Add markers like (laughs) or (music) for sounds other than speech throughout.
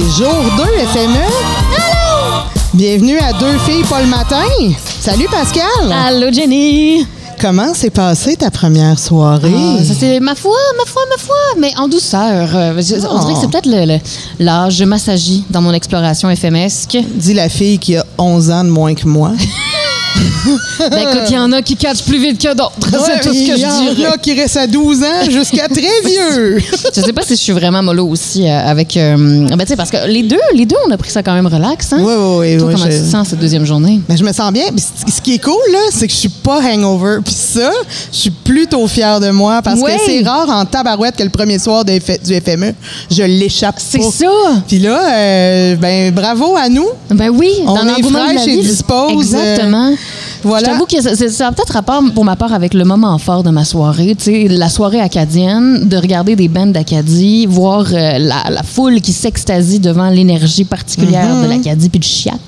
Jour 2 FME. Allô! Bienvenue à Deux filles pas le matin. Salut Pascal. Allô Jenny. Comment s'est passée ta première soirée? Ah, ça c'est ma foi, ma foi, ma foi, mais en douceur. Euh, je- On dirait que c'est peut-être le- le- l'âge. Je m'assagis dans mon exploration FMesque. Dit la fille qui a 11 ans de moins que moi. (laughs) (laughs) Ben écoute, il y en a qui catchent plus vite que d'autres. c'est tout ce que Il y je en dirais. a qui restent à 12 ans jusqu'à très (laughs) vieux. Je sais pas si je suis vraiment mollo aussi euh, avec. euh, ben tu sais, parce que les deux, les deux, on a pris ça quand même relax. Hein? Oui, oui, oui. Toi, oui, comment je- tu te sens cette deuxième journée? Mais je me sens bien. Ce qui est cool, là, c'est que je suis pas hangover. Puis ça, je suis plutôt fière de moi parce que c'est rare en tabarouette que le premier soir du FME, je l'échappe C'est ça! Puis là, euh, ben bravo à nous. Ben oui, On dans est de la fraîche et dispose, Exactement. Voilà. Je t'avoue que ça, a peut-être rapport pour ma part avec le moment fort de ma soirée. Tu sais, la soirée acadienne, de regarder des bandes d'Acadie, voir euh, la, la foule qui s'extasie devant l'énergie particulière de l'Acadie puis du chiac.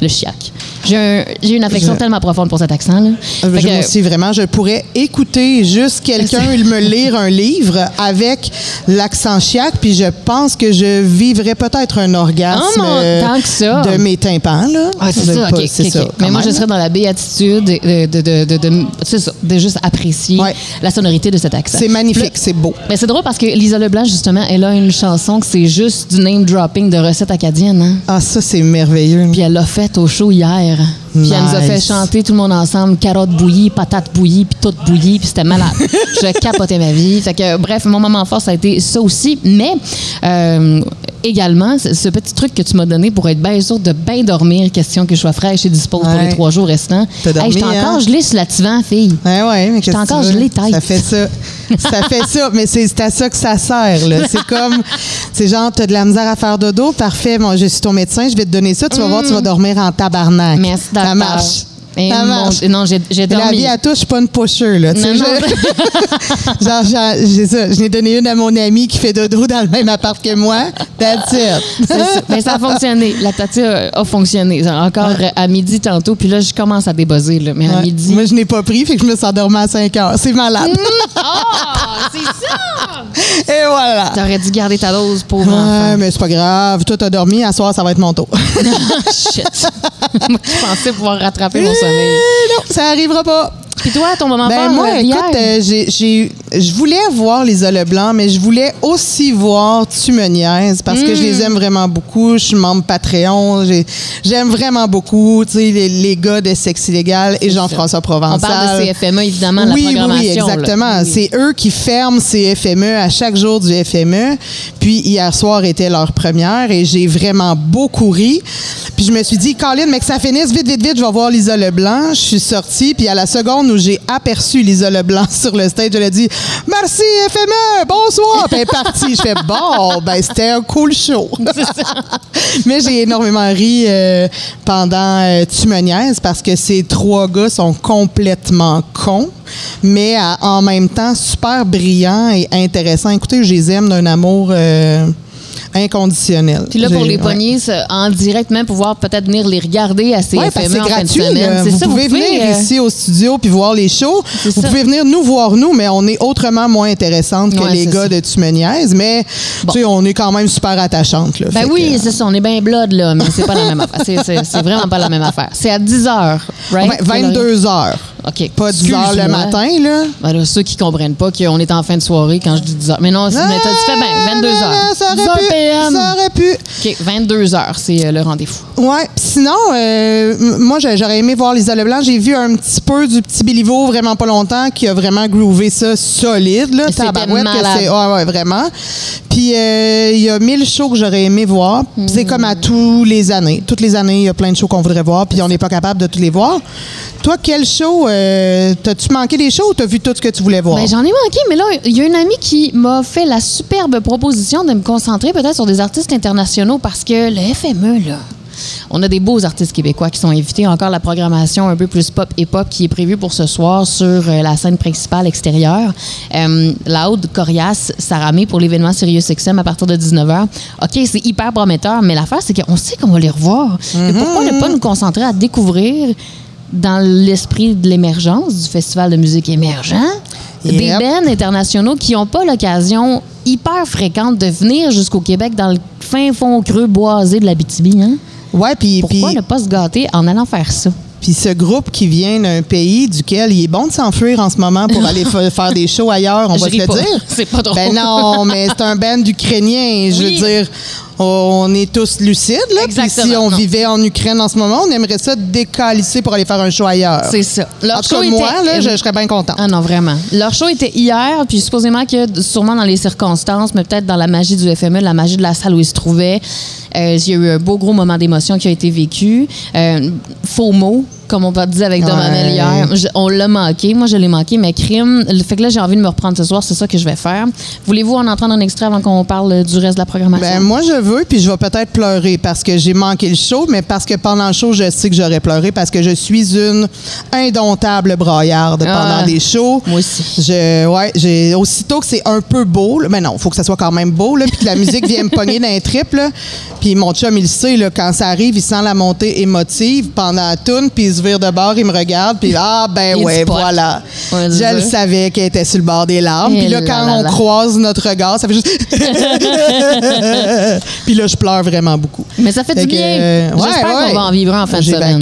Le chiac. J'ai un- j'ai une affection Je- tellement profonde pour cet accent-là. Euh, Fait je- que- aussi, vraiment, je pourrais écouter juste quelqu'un (laughs) me lire un livre avec l'accent chiac, puis je pense que je vivrais peut-être un orgasme Oh, mon- euh, tant que ça. de mes tympans. Là. Ah, c'est ça, pas- ok, c'est ok, ça, Mais moi, je serais dans la béatitude de, de, de, de, de- c'est ça, de juste apprécier Ouais. la sonorité de cet accent. C'est magnifique, c'est beau. Mais c'est drôle parce que Lisa Leblanc, justement, elle a une chanson que c'est juste du name dropping de recettes acadiennes. Hein? Ah, ça, c'est merveilleux. Puis elle l'a fait au show hier. Pierre. Puis elle nous a fait chanter tout le monde ensemble carottes bouillies, patates bouillies, puis tout bouillies, puis c'était malade. (laughs) Je capotais ma vie. Fait que, bref, mon moment fort, ça a été ça aussi. Mais euh, également, ce petit truc que tu m'as donné pour être bien sûr de bien dormir, question que je sois fraîche et dispose pour Ouais. les trois jours restants. T'as dormi, j'étais hein? encore gelée sur la fille. Ouais, ouais, mais que encore gelée tête. Ça fait ça. ça fait ça, mais c'est à ça que ça sert. C'est (laughs) comme, c'est genre, t'as de la misère à faire dodo, parfait, moi, je suis ton médecin, je vais te donner ça, tu vas voir, tu vas dormir en tabarnak. Mm. Merci, Ça docteur. marche. Et Ça mon- non, j'ai j'ai La dormi. vie à tous, je suis pas une pusher, là. tu sais, Non, je- (laughs) genre, j'ai ça. Je n'ai donné une à mon ami qui fait dodo dans le même appart que moi. That's it. (laughs) Ça. Mais ça a fonctionné. La tati a, a fonctionné. Encore euh, à midi tantôt, puis là, je commence à débuzzer. Là. Mais à midi. Moi, je n'ai pas pris, fait que je me suis endormie à 5 heures. C'est malade. Oh, c'est ça! (laughs) Et voilà. T'aurais dû garder ta dose, pauvre Ouais, enfant. mais c'est pas grave. Toi, t'as dormi. À soir, ça va être mon tour. Shit. Moi, je pensais pouvoir rattraper mon sommeil. Ça arrivera pas. Puis toi, ton moment Ben fort moi, écoute, euh, j'ai, j'ai- je voulais voir les Leblanc, mais je voulais aussi voir Tu me niaises parce que je les aime vraiment beaucoup. Je suis membre Patreon. J'ai- j'aime vraiment beaucoup, tu sais, les, les gars de Sexe illégal et Jean-François On Provençal. parle de CFME, évidemment, la oui, oui, programmation. oui, exactement. Oui. C'est eux qui ferment ces FME à chaque jour du FME. Puis hier soir était leur première et j'ai vraiment beaucoup ri. Puis je me suis dit, Colin, mais que ça finisse vite, vite, vite, je vais voir Lisa Leblanc. Je suis sortie, puis à la seconde où j'ai aperçu Lisa Leblanc sur le stage, elle a dit Merci FME, bonsoir. Elle est partie. Je fais Bon, ben c'était un cool show. (laughs) mais j'ai énormément ri euh, pendant euh, Tu parce que ces trois gars sont complètement cons, mais en même temps super brillants et intéressants. Écoutez, je les aime d'un amour euh, inconditionnel. Puis là, pour les ouais. poignées, ça, en direct, même pouvoir peut-être venir les regarder à Oui, parce que c'est gratuit. semaine. là. C'est Vous ça, pouvez venir euh, ici au studio puis voir les shows. Vous ça. pouvez venir nous voir nous, mais on est autrement moins intéressante que Ouais, les gars ça. de Tu me niaises. Mais Bon. tu sais, on est quand même super attachantes. Là. Ben oui, que- c'est ça, on est bien blood, là, mais c'est pas la même (laughs) affaire. C'est- vraiment pas la même affaire. C'est à 10 h, right? Ouais, 22 heures. OK. Pas 10 heures le matin, là. Ben là, ceux qui comprennent pas qu'on est en fin de soirée quand je dis 10 h. Mais non, c'est- mais t'as- fais bien, 22 Ah, h. Ça 10 aurait pu. PM. Ça aurait pu. OK, 22 h, c'est euh, le rendez-vous. Ouais. Sinon, euh, m- moi, j'ai- j'aurais aimé voir Lisa Leblanc. J'ai vu un petit peu du petit Béliveau vraiment pas longtemps qui a vraiment groové ça solide. Là, C'était Tabarouette, que malade. c'est- ouais, ouais, vraiment. Puis, euh, il y a mille shows que j'aurais aimé voir. Puis C'est comme à tous les années. Toutes les années, il y a plein de shows qu'on voudrait voir, puis on n'est pas capable de tous les voir. Toi, quel show? euh, T'as-tu manqué des shows ou t'as vu tout ce que tu voulais voir? Ben, j'en ai manqué, mais là, il y a une amie qui m'a fait la superbe proposition de me concentrer peut-être sur des artistes internationaux parce que le FME, là, on a des beaux artistes québécois qui sont invités. Encore la programmation un peu plus pop et pop qui est prévue pour ce soir sur euh, la scène principale extérieure. Euh, Loud, Corias, Saramé pour l'événement Sirius XM à partir de 19h. OK, c'est hyper prometteur, mais l'affaire, c'est qu'on sait qu'on va les revoir. Et pourquoi ne pas nous concentrer à découvrir dans l'esprit de l'émergence du Festival de musique émergent des bands internationaux qui n'ont pas l'occasion hyper fréquente de venir jusqu'au Québec dans le fin fond creux boisé de la BTB. Hein? Ouais, puis Pourquoi puis- ne pas se gâter en allant faire ça? Puis ce groupe qui vient d'un pays duquel il est bon de s'enfuir en ce moment pour aller (laughs) fa- faire des shows ailleurs, on va se le pas. dire. (laughs) C'est pas drôle. Ben non, mais c'est un band ukrainien. Je veux dire, on est tous lucides. Là. Puis Exactement, si on non. vivait en Ukraine en ce moment, on aimerait ça décalisser pour aller faire un show ailleurs. C'est ça. Leur En tout cas, show moi, était- là, je, je serais bien contente. Ah non, vraiment. Leur show était hier, puis supposément que, sûrement dans les circonstances, mais peut-être dans la magie du FME, la magie de la salle où ils se trouvaient, euh, il y a eu un beau gros moment d'émotion qui a été vécu. Euh, faux mot, comme on disait avec Dom Ouais. Hier. Je- on l'a manqué. Moi, je l'ai manqué, mais crime. Le fait que là, j'ai envie de me reprendre ce soir, c'est ça que je vais faire. Voulez-vous en entendre un extrait avant qu'on parle du reste de la programmation? Ben, moi, je veux, puis je vais peut-être pleurer parce que j'ai manqué le show, mais parce que pendant le show, je sais que j'aurais pleuré parce que je suis une indomptable braillarde Ah. pendant des shows. Moi aussi. Je, ouais, j'ai, aussitôt que c'est un peu beau, là, mais non, faut que ça soit quand même beau, là, puis que la musique vienne me pogner d'un trip. Puis mon chum, il le sait, là, quand ça arrive, il sent la montée émotive pendant la tune, puis il se vire de bord, il me regarde, puis ah, ben Il ouais, voilà. Je le savais qu'elle était sur le bord des larmes. Puis là, là quand là on là. croise notre regard, ça fait juste. (laughs) puis là, je pleure vraiment beaucoup. Mais ça fait, Fait du bien. euh, J'espère ouais. qu'on va en vivre en fin de semaine.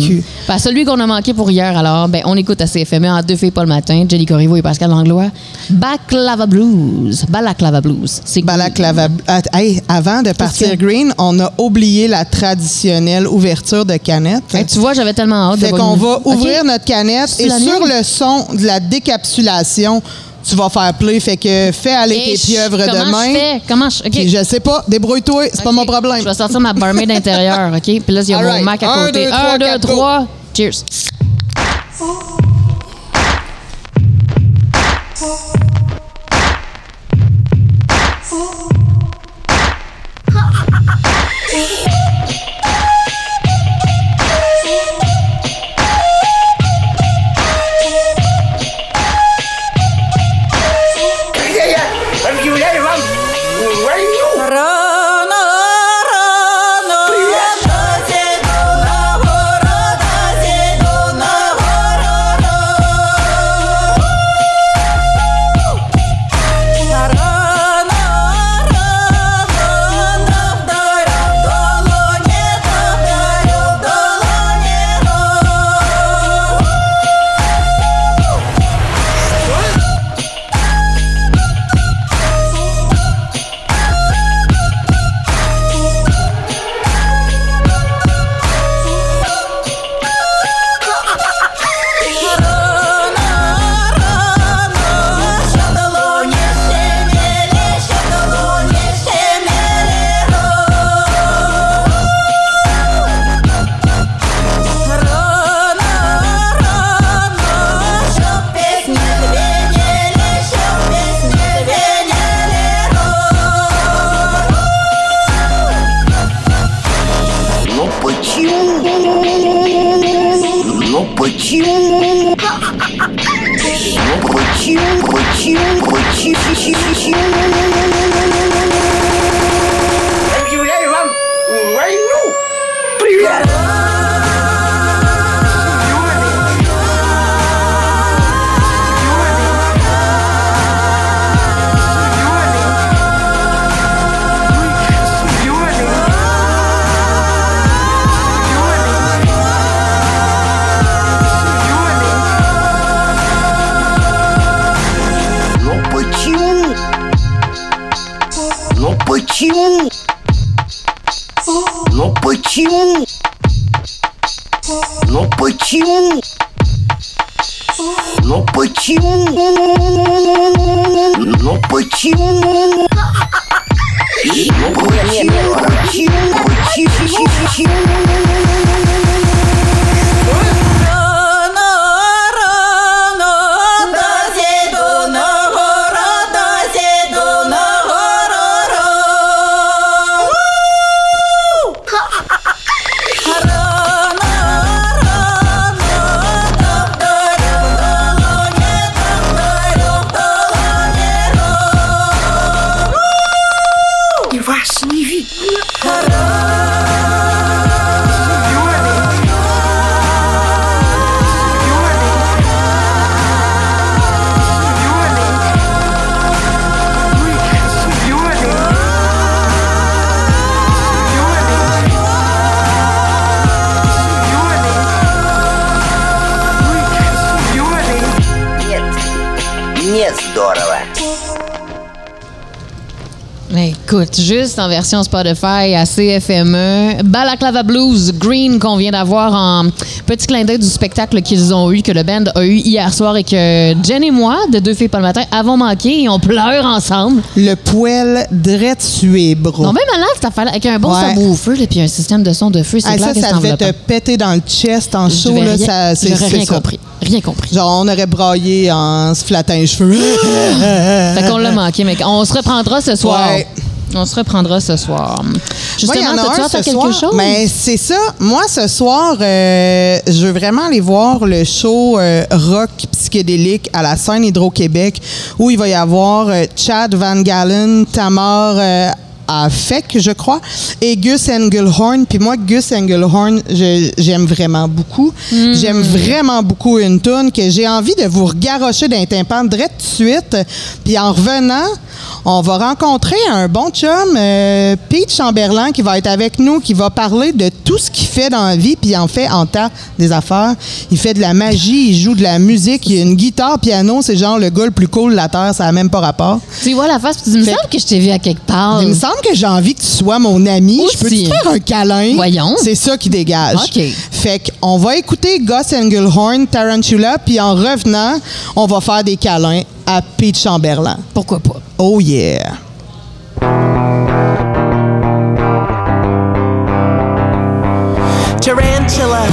Ben, celui qu'on a manqué pour hier, alors, ben, on écoute à CFME en deux filles pas le matin, Jenny Corriveau et Pascal Langlois. Baklava Blues. Balaclava Blues. C'est Balaclava. Ah, hey, avant de partir green, on a oublié la traditionnelle ouverture de canette. Hey, tu vois, j'avais tellement hâte Fait de qu'on voir va ouvrir notre canette et sur le son de la décapsulation, tu vas faire play. Fait que fais aller tes pieuvres comment demain. Je fais? Comment je. Je sais pas, débrouille-toi, c'est pas mon problème. Je vais sortir ma barmaid intérieure, OK? Puis là, il y a All mon right. Mac à Un, côté. deux, trois, Un, deux, quatre, go. Écoute, juste en version Spotify à CFME, Balaclava Blues Green qu'on vient d'avoir en petit clin d'œil du spectacle qu'ils ont eu, que le band a eu hier soir et que Jen et moi, de Deux filles pas le matin, avons manqué et on pleure ensemble. Le poêle drette sué, bro. Non, même malade, ça fallait avec un bon Ouais. subwoofer et puis un système de son de feu, c'est Ah, clair ça, que ça devait te péter dans le chest en Là, rien- ça, c'est, rien ça. compris. Rien compris. Genre, on aurait braillé en se flattant les cheveux. Fait qu'on l'a manqué, mais on se reprendra ce soir. Ouais. On se reprendra ce soir. Justement, Moi, quelque soir. chose? Mais c'est ça. Moi, ce soir, euh, je veux vraiment aller voir le show euh, rock psychédélique à la scène Hydro-Québec où il va y avoir euh, Chad Van Galen, Tamar à FEC, je crois, et Gus Engelhorn. Puis moi, Gus Engelhorn, j'aime vraiment beaucoup. J'aime vraiment beaucoup une tune que j'ai envie de vous regarrocher d'un tympan direct de suite. Puis en revenant, on va rencontrer un bon chum, euh, Pete Chamberlain, qui va être avec nous, qui va parler de tout ce qu'il fait dans la vie, puis il en fait en tas des affaires. Il fait de la magie, il joue de la musique, il a une guitare, piano, c'est genre le gars le plus cool de la Terre, ça n'a même pas rapport. Tu vois la face, puis tu dis, il me semble que je t'ai vu à quelque part. Il me semble que j'ai envie que tu sois mon ami. Je peux te faire un câlin? Voyons. C'est ça qui dégage. OK. Fait qu'on va écouter Gus Engelhorn, Tarantula, puis en revenant, on va faire des câlins à Pete Chamberlain. Pourquoi pas? Oh yeah. Tarantula.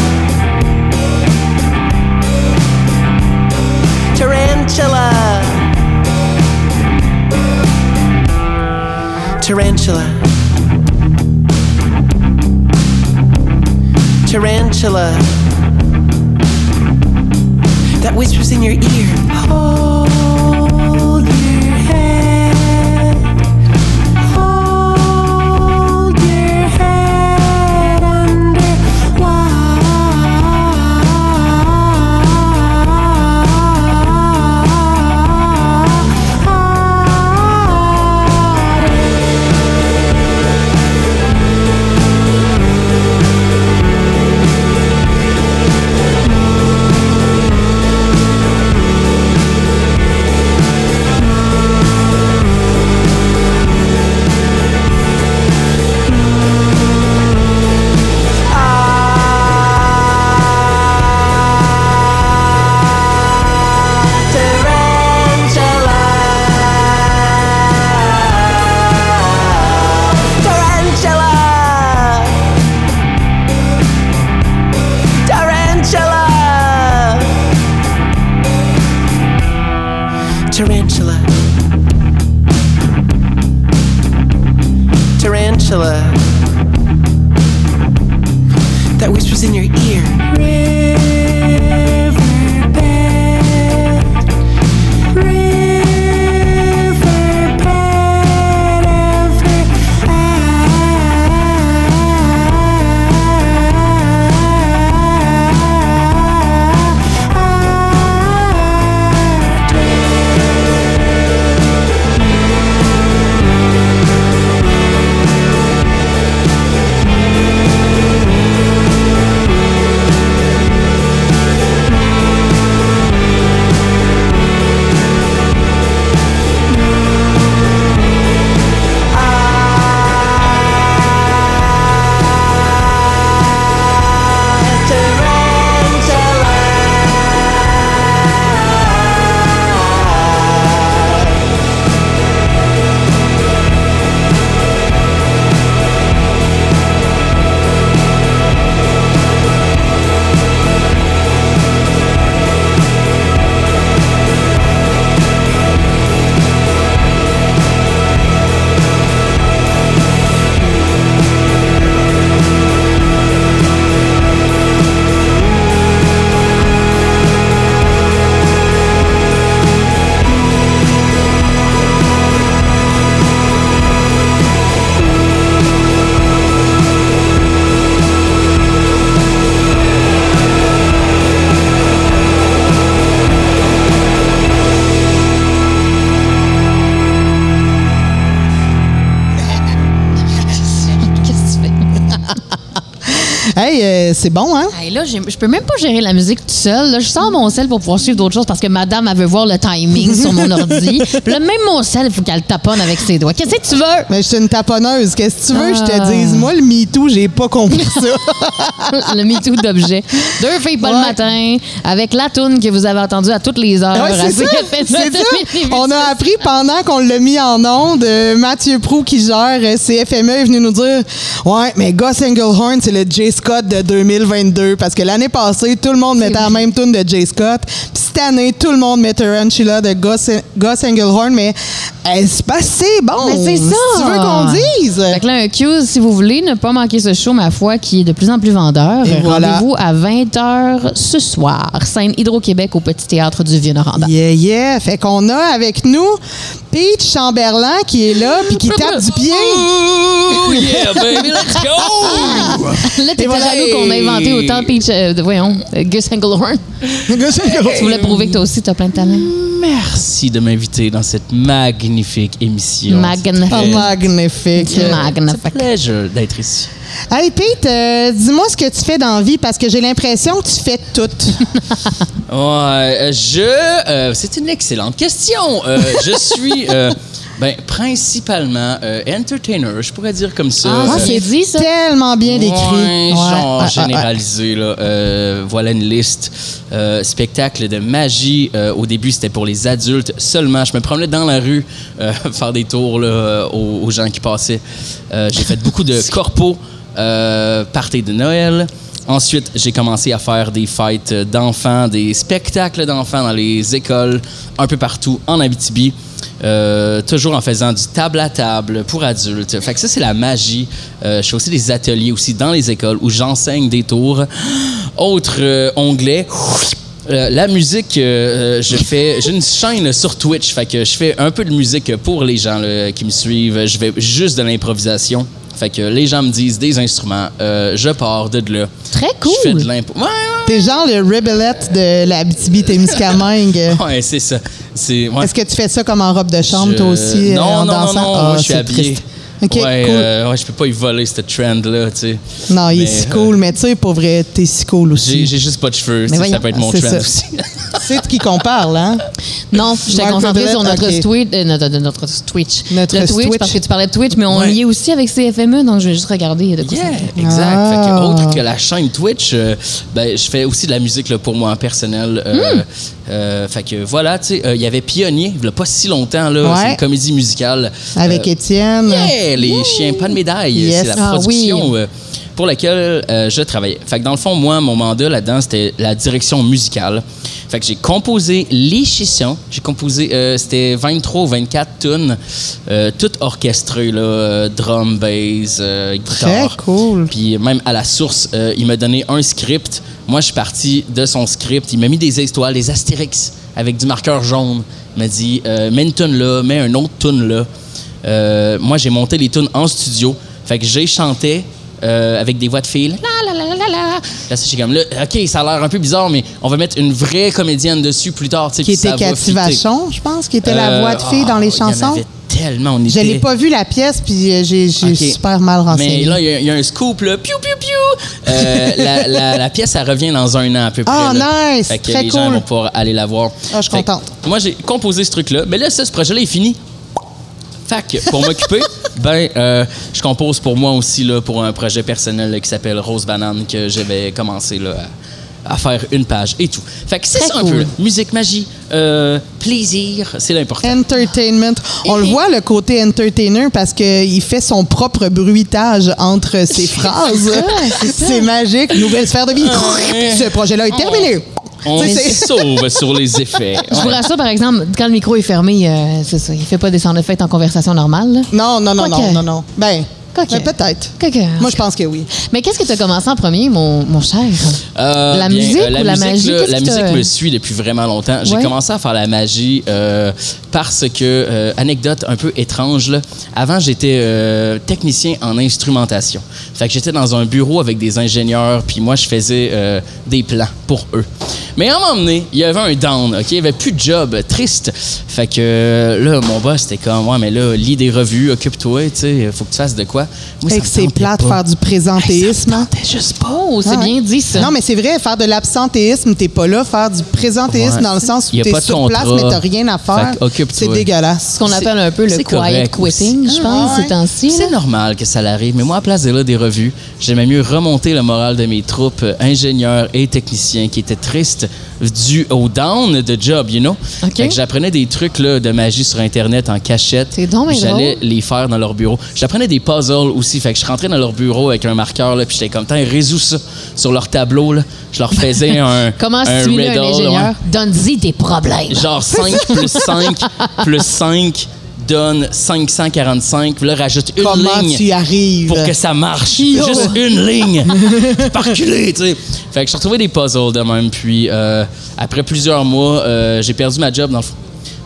Tarantula. Tarantula. Tarantula. That whispers in your ear. Hold c'est bon, hein? Hey, là, je peux même pas gérer la musique tout seul. Là, je sors mon sel pour pouvoir suivre d'autres choses parce que madame, elle veut voir le timing sur mon (laughs) ordi. Puis là, même mon sel, il faut qu'elle le taponne avec ses doigts. Qu'est-ce que tu veux? Mais je suis une taponneuse. Qu'est-ce que tu veux que je Ah. te dise? Moi, le MeToo, j'ai pas compris ça. (laughs) le MeToo d'objets. Deux filles pas le matin, avec la toune que vous avez entendue à toutes les heures. Ouais, c'est ça. Ça. (laughs) 2018. On a appris pendant qu'on l'a mis en onde, euh, Mathieu Prou qui gère euh, CFME est venu nous dire Ouais, mais Gus Engelhorn, c'est le J. Scott de 2022. Parce que l'année passée, tout le monde mettait la même tune de J. Scott. Puis cette année, tout le monde met Tarantula de Gus, Gus Engelhorn. Mais euh, c'est pas bon. Mais c'est ça. Si tu veux qu'on dise. Fait que là, un cue, si vous voulez ne pas manquer ce show, ma foi, qui est de plus en plus vendeur, voilà. rendez-vous à 20h ce soir, scène Hydro-Québec au Petit Théâtre du Vieux-Noranda. Yeah, yeah. Fait qu'on a avec nous Pete Chamberlain qui est là puis qui tape du pied. Ooh, yeah, baby, let's go! (laughs) Là, t'étais voilà. jaloux qu'on a inventé autant Peach, euh, voyons, euh, Gus Engelhorn. (laughs) Gus Engelhorn. Tu voulais prouver que toi aussi, t'as plein de talent. Merci de m'inviter dans cette magnifique émission. Magnifique. Oh, magnifique. C'est un Magnifique. plaisir d'être ici. Hey Pete, euh, dis-moi ce que tu fais dans la vie parce que j'ai l'impression que tu fais tout. (laughs) Ouais, euh, je. euh, c'est une excellente question. Euh, je (laughs) suis. euh, ben, principalement euh, entertainer, je pourrais dire comme ça. Ah, Euh, c'est dit, ça? Tellement bien décrit. Ouais, Ouais, genre ouais, ouais, généralisé. Là. Euh, voilà une liste. Euh, spectacle de magie. Euh, au début, c'était pour les adultes seulement. Je me promenais dans la rue euh, (laughs) faire des tours là, aux, aux gens qui passaient. Euh, j'ai fait beaucoup de corpos, euh, parties de Noël. Ensuite, j'ai commencé à faire des fêtes d'enfants, des spectacles d'enfants dans les écoles, un peu partout en Abitibi. Euh, toujours en faisant du table à table pour adultes. Fait ça, c'est la magie. Euh, je fais aussi des ateliers aussi dans les écoles où j'enseigne des tours. (gasps) Autre euh, onglet. La musique, je fais, j'ai une chaîne sur Twitch, fait je fais un peu de musique pour les gens qui me suivent. Je fais juste de l'improvisation. Fait que les gens me disent des instruments, euh, je pars de là. Très Je fais de cool. l'impro. Ouais, T'es genre le rebellette de la BTB-Témiscamingue. ouais, (laughs) ouais, c'est ça. C'est, ouais. Est-ce que tu fais ça comme en robe de chambre, Je- toi aussi, euh, Non, en non, non, dansant? non, Ah, moi, je suis habillé. triste. OK, ouais, cool. euh, ouais, je peux pas y voler cette trend-là, tu sais. non, il est mais, si euh, cool, mais tu sais, pour vrai, t'es si cool aussi. j'ai juste pas de cheveux, ça peut être mon trend ça. aussi. (laughs) C'est de qui qu'on parle, hein? Non, je t'ai Mark concentré sur notre. Twitch, euh, notre, notre Twitch. Notre le Twitch, Twitch. parce que tu parlais de Twitch, mais on Ouais. y est aussi avec CFME, donc je vais juste regarder de quoi ça Yeah, exact. Ah. Fait que, autre que la chaîne Twitch, euh, ben, je fais aussi de la musique là, pour moi personnel. Euh, Hmm. euh, fait que voilà, tu sais, euh, il y avait Pionnier, il y a pas si longtemps, là, Ouais. c'est une comédie musicale. Avec Euh, Étienne. Yeah, les chiens, pas de médaille. Yes. C'est la Ah production oui. Pour laquelle euh, je travaillais. Fait que dans le fond, moi, mon mandat là-dedans, c'était la direction musicale. Fait que j'ai composé les chansons. J'ai composé, euh, c'était 23 ou 24 tunes, euh, toutes orchestrées, là, drum, bass, euh, Très guitare. cool. Puis même à la source, il m'a donné un script. Moi, je suis parti de son script. Il m'a mis des étoiles, des astérix avec du marqueur jaune. Il m'a dit, mets une tune là, mets un autre tune là. Moi, j'ai monté les tunes en studio. Fait que j'ai chanté euh, avec des voix de filles. La, la, la, la, la. Là, c'est comme là, OK, ça a l'air un peu bizarre, mais on va mettre une vraie comédienne dessus plus tard. tu sais, Qui ça était va Cathy. Vachon, je pense, qui était la Euh, voix de fille dans les oh, y en chansons. avait tellement. On Je était... n'ai pas vu la pièce, puis euh, j'ai super mal renseigné. Mais là, il y a- il y, a un scoop, là. Piou, piou, piou. Euh, la, la- la pièce, elle revient dans un an à peu près. Ah, là. nice! Fait que Très les gens cool. vont pouvoir aller la voir. Ah, je suis contente. Moi, j'ai composé ce truc-là. Mais là, ça, ce projet-là est fini. Pour m'occuper, ben, euh, je compose pour moi aussi, là, pour un projet personnel là, qui s'appelle Rose Banane, que j'avais commencé, là, à, à faire une page et tout. Fait que c'est ça un cool. peu, là. Musique, magie, euh, plaisir, c'est l'important. Entertainment. On le voit, le côté entertainer, parce qu'il fait son propre bruitage entre ses (laughs) phrases. C'est magique. Nouvelle sphère de vie. Ce projet-là est terminé. On sauve sur les effets. Je vous rassure, par exemple, quand le micro est fermé, euh, c'est ça, il fait pas des sound effects en conversation normale. là. Non, non, non, non, non, non. Ben, Ben, peut-être. Moi, je pense que oui. Mais qu'est-ce que tu as commencé en premier, mon, mon cher? Euh, La bien, musique euh, ou la magie? la musique me suit depuis vraiment longtemps. J'ai Ouais. commencé à faire la magie euh, parce que, euh, anecdote un peu étrange, là, avant j'étais euh, technicien en instrumentation. Fait que j'étais dans un bureau avec des ingénieurs, puis moi je faisais euh, des plans pour eux. Mais à un moment donné, il y avait un down, OK? Il n'y avait plus de job, triste. Fait que euh, là, mon boss, c'était comme, ouais, mais là, lis des revues, occupe-toi, tu sais, faut que tu fasses de quoi. Moi, ça que me c'est plate de faire du présentéisme. hein? Tentait juste pas. Oh, c'est Ouais. bien dit, ça. Non, mais c'est vrai, faire de l'absentéisme, t'es pas là. Faire du présentéisme Ouais. dans le sens où t'es sur place, contrat. mais t'as rien à faire. C'est dégueulasse. ce qu'on appelle un peu le quiet quitting, je pense, Ah, ouais. ces temps-ci. C'est normal que ça l'arrive, mais moi, à place de là des revues, j'aimais mieux remonter le moral de mes troupes euh, ingénieurs et techniciens qui étaient tristes dû au down de job, you know? OK. Fait que j'apprenais des trucs là, de magie sur Internet en cachette. J'allais les faire dans leur bureau. J'apprenais des puzzles aussi. Fait que je rentrais dans leur bureau avec un marqueur, là, puis j'étais comme, tiens, résous ça sur leur tableau. Là. Je leur faisais un. (laughs) Comment un stimuler un riddle, ouais. ingénieur? Donne-y des problèmes. Genre 5 (laughs) plus 5 plus 5 donne 545. Puis là, rajoute une Comment ligne tu y arrives? pour que ça marche. Yo. Juste une ligne. (laughs) Par culé, tu sais. Fait que je retrouvais des puzzles de même. Puis euh, après plusieurs mois, euh, j'ai perdu ma job dans le fond.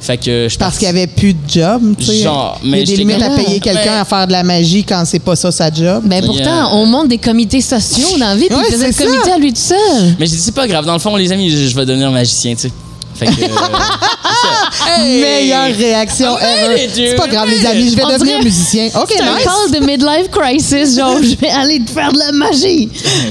Fait que je suis Parce qu'il n'y avait plus de job. tu sais. Genre, Il y mais a des limites comme- à payer quelqu'un Mais- à faire de la magie quand c'est pas ça sa job. Ben pourtant, Yeah. on monte des comités sociaux dans la vie, puis Ouais, il faisait le comité à lui tout seul. Mais j'ai dit, c'est pas grave. Dans le fond, les amis, je, je vais devenir magicien, tu sais. Fait que. euh, c'est ça. Hey! Meilleure réaction ever. C'est pas grave, les amis, je vais devenir dirait- musicien. OK, C'est un nice. call de midlife crisis, genre, je vais aller te faire de la magie.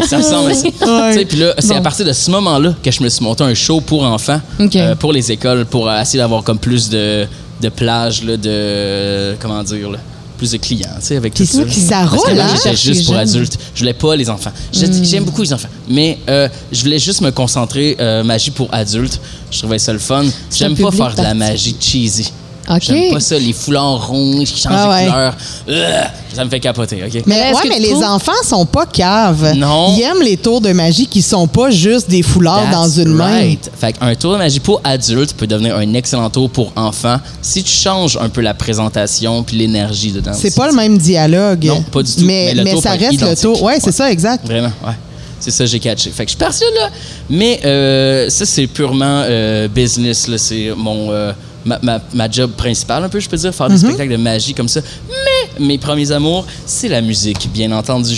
Ça ressemble à ça. (laughs) Ouais. Tu sais, Puis là, c'est Bon. à partir de ce moment-là que je me suis monté un show pour enfants, euh, pour les écoles, pour essayer d'avoir comme plus de, de plages, de. Comment dire, là, plus de clients, tu sais, avec tout ça. ça, ça roule, hein? j'étais juste pour adultes. Je voulais pas les enfants. Je Hmm. J'aime beaucoup les enfants. Mais euh, je voulais juste me concentrer euh, magie pour adultes. Je trouvais ça le fun. J'aime pas faire de la magie cheesy. OK. J'aime pas ça, les foulards ronds qui changent Ah de ouais. couleur. Ugh, ça me fait capoter, OK? Mais là, ouais, que mais les trouves- enfants sont pas caves. Non. Ils aiment les tours de magie qui sont pas juste des foulards dans une main. right. Fait qu'un tour de magie pour adultes peut devenir un excellent tour pour enfants si tu changes un peu la présentation puis l'énergie dedans. C'est pas le même dialogue. Non, pas du tout. Mais, Mais le mais tour ça reste le identique. tour. Ouais, c'est Ouais. ça, exact. Vraiment, ouais. C'est ça, j'ai catché. Fait que je suis parti de là. Mais euh, ça, c'est purement euh, business. là. C'est mon, euh, ma, ma- ma job principale, un peu, je peux dire, faire des spectacles de magie comme ça. Mais mes premiers amours, c'est la musique, bien entendu.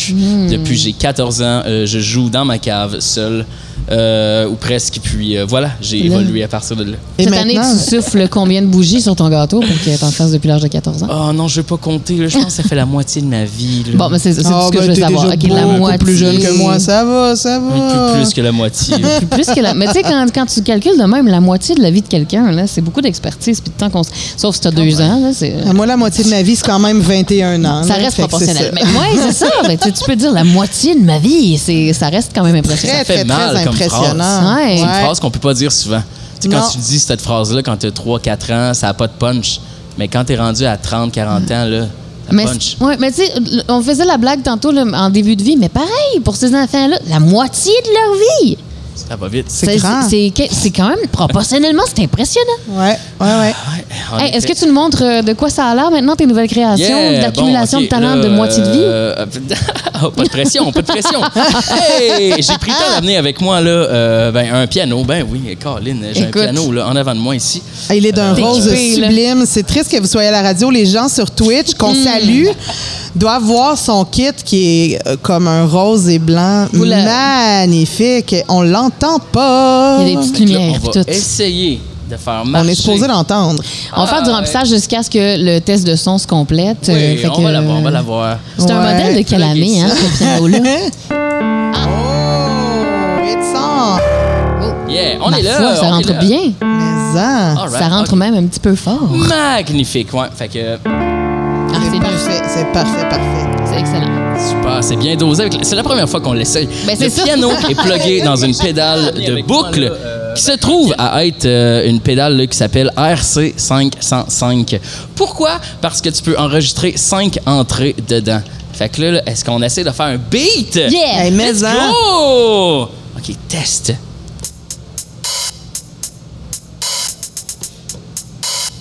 Depuis que j'ai 14 ans, je joue dans ma cave, seul, euh, ou presque. Puis euh, voilà, j'ai évolué à partir de là. Et Cette année, tu souffles combien de bougies sur ton gâteau pour qu'il t'en fasse depuis l'âge de 14 ans? Oh non, je vais pas compter. là. Je pense que ça fait la moitié de ma vie. là. Bon, mais c'est c'est tout Ah, ce que ben, je veux t'es savoir. déjà la moitié. plus jeune que moi. Ça va, ça Un va. peu plus que la moitié. Plus- plus que la... Mais tu sais, quand, quand tu calcules de même la moitié de la vie de quelqu'un, là, c'est beaucoup d'expertise puis de temps qu'on... Sauf si tu as deux ans, là, c'est... Ah, Moi, la moitié de ma vie, c'est quand même 21 ans. Ça là. reste que proportionnel. Mais ouais, c'est ça. Ben, tu, peux dire la moitié de ma vie, c'est, ça reste quand même impressionnant. Très, fait très, mal très comme impressionnant. Ouais. C'est une Ouais. phrase qu'on peut pas dire souvent. Tu sais, quand tu dis cette phrase-là, quand tu as 3-4 ans, ça n'a pas de punch. Mais quand tu es rendu à 30-40 ans, là, ça Mais, punch. ouais, mais tu sais, on faisait la blague tantôt là, en début de vie, mais pareil, pour ces enfants-là, la moitié de leur vie. Ça va vite. C'est grand. c'est, c'est quand même, proportionnellement, c'est impressionnant. Ouais, ouais, ouais. Ouais, en Hey, est-ce que tu nous montres euh, de quoi ça a l'air maintenant, tes nouvelles créations, Yeah, d'accumulation bon, de talent là, de moitié de vie? euh, (laughs) oh, pas de pression, pas de pression. (laughs) hey, j'ai pris le temps d'amener avec moi là, euh, ben, un piano. Ben oui, Caroline, j'ai un piano là, en avant de moi ici. Ah, Il est d'un rose équipé, là. sublime. C'est triste que vous soyez à la radio. Les gens sur Twitch, qu'on Hmm. salue, doivent voir son kit qui est comme un rose et blanc. Magnifique. On l'entend pas. Il y a des petites là, lumières on va tout. essayer de faire On marcher. est supposé l'entendre. On va faire du Ah, remplissage jusqu'à ce que le test de son se complète. Oui, euh, fait on que, va l'avoir, on va euh, l'avoir. C'est un Ouais. modèle de année, hein, ça. ce piano-là? Oh, it's on. Yeah, on Ma est là. foi, ça on rentre là. bien. Mais hein. All right, ça rentre ok. même un petit peu fort. Magnifique, ouais. Fait que Ah, c'est parfait, c'est parfait, parfait. C'est excellent. super, c'est bien dosé. avec- C'est la première fois qu'on l'essaye. Ben, le c'est ça. piano est plugué (laughs) dans une pédale de boucle qui se trouve à être euh, une pédale là, qui s'appelle RC 505. Pourquoi? Parce que tu peux enregistrer cinq entrées dedans. Fait que là, là, est-ce qu'on essaie de faire un beat? Yeah! Hey, mais Let's hein? go! OK, test.